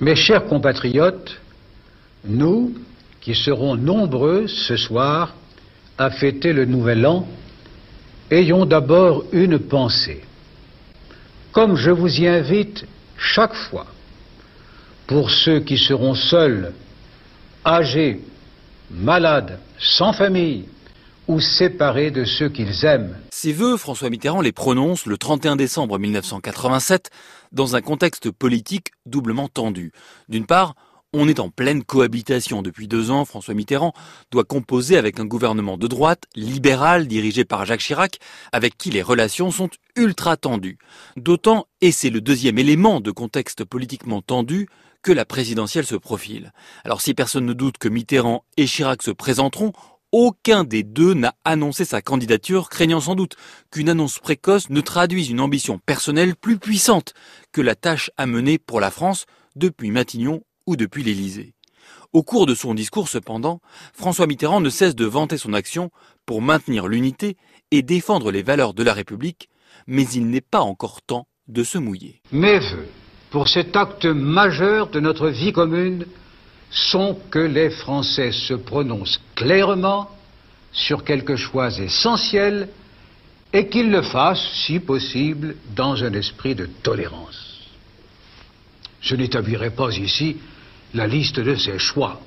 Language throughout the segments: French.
Mes chers compatriotes, nous, qui serons nombreux ce soir à fêter le Nouvel An, ayons d'abord une pensée. Comme je vous y invite chaque fois, pour ceux qui seront seuls, âgés, malades, sans famille, ou séparés de ceux qu'ils aiment. Ces vœux, François Mitterrand les prononce le 31 décembre 1987 dans un contexte politique doublement tendu. D'une part, on est en pleine cohabitation. Depuis deux ans, François Mitterrand doit composer avec un gouvernement de droite, libéral, dirigé par Jacques Chirac, avec qui les relations sont ultra tendues. D'autant, et c'est le deuxième élément de contexte politiquement tendu, que la présidentielle se profile. Alors si personne ne doute que Mitterrand et Chirac se présenteront, aucun des deux n'a annoncé sa candidature, craignant sans doute qu'une annonce précoce ne traduise une ambition personnelle plus puissante que la tâche à mener pour la France depuis Matignon ou depuis l'Élysée. Au cours de son discours, cependant, François Mitterrand ne cesse de vanter son action pour maintenir l'unité et défendre les valeurs de la République, mais il n'est pas encore temps de se mouiller. Mes voeux pour cet acte majeur de notre vie commune sont que les Français se prononcent clairement sur quelque chose essentiel et qu'ils le fassent, si possible, dans un esprit de tolérance. Je n'établirai pas ici la liste de ces choix.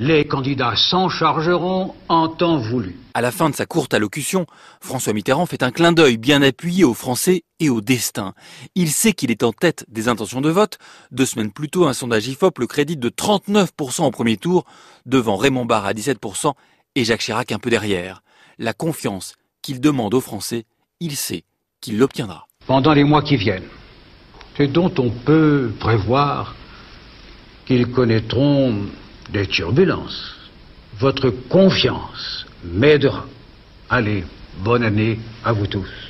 Les candidats s'en chargeront en temps voulu. À la fin de sa courte allocution, François Mitterrand fait un clin d'œil bien appuyé aux Français et au destin. Il sait qu'il est en tête des intentions de vote. Deux semaines plus tôt, un sondage IFOP le crédite de 39% au premier tour, devant Raymond Barre à 17% et Jacques Chirac un peu derrière. La confiance qu'il demande aux Français, il sait qu'il l'obtiendra. Pendant les mois qui viennent, et dont on peut prévoir qu'ils connaîtront des turbulences. Votre confiance m'aidera. Allez, bonne année à vous tous.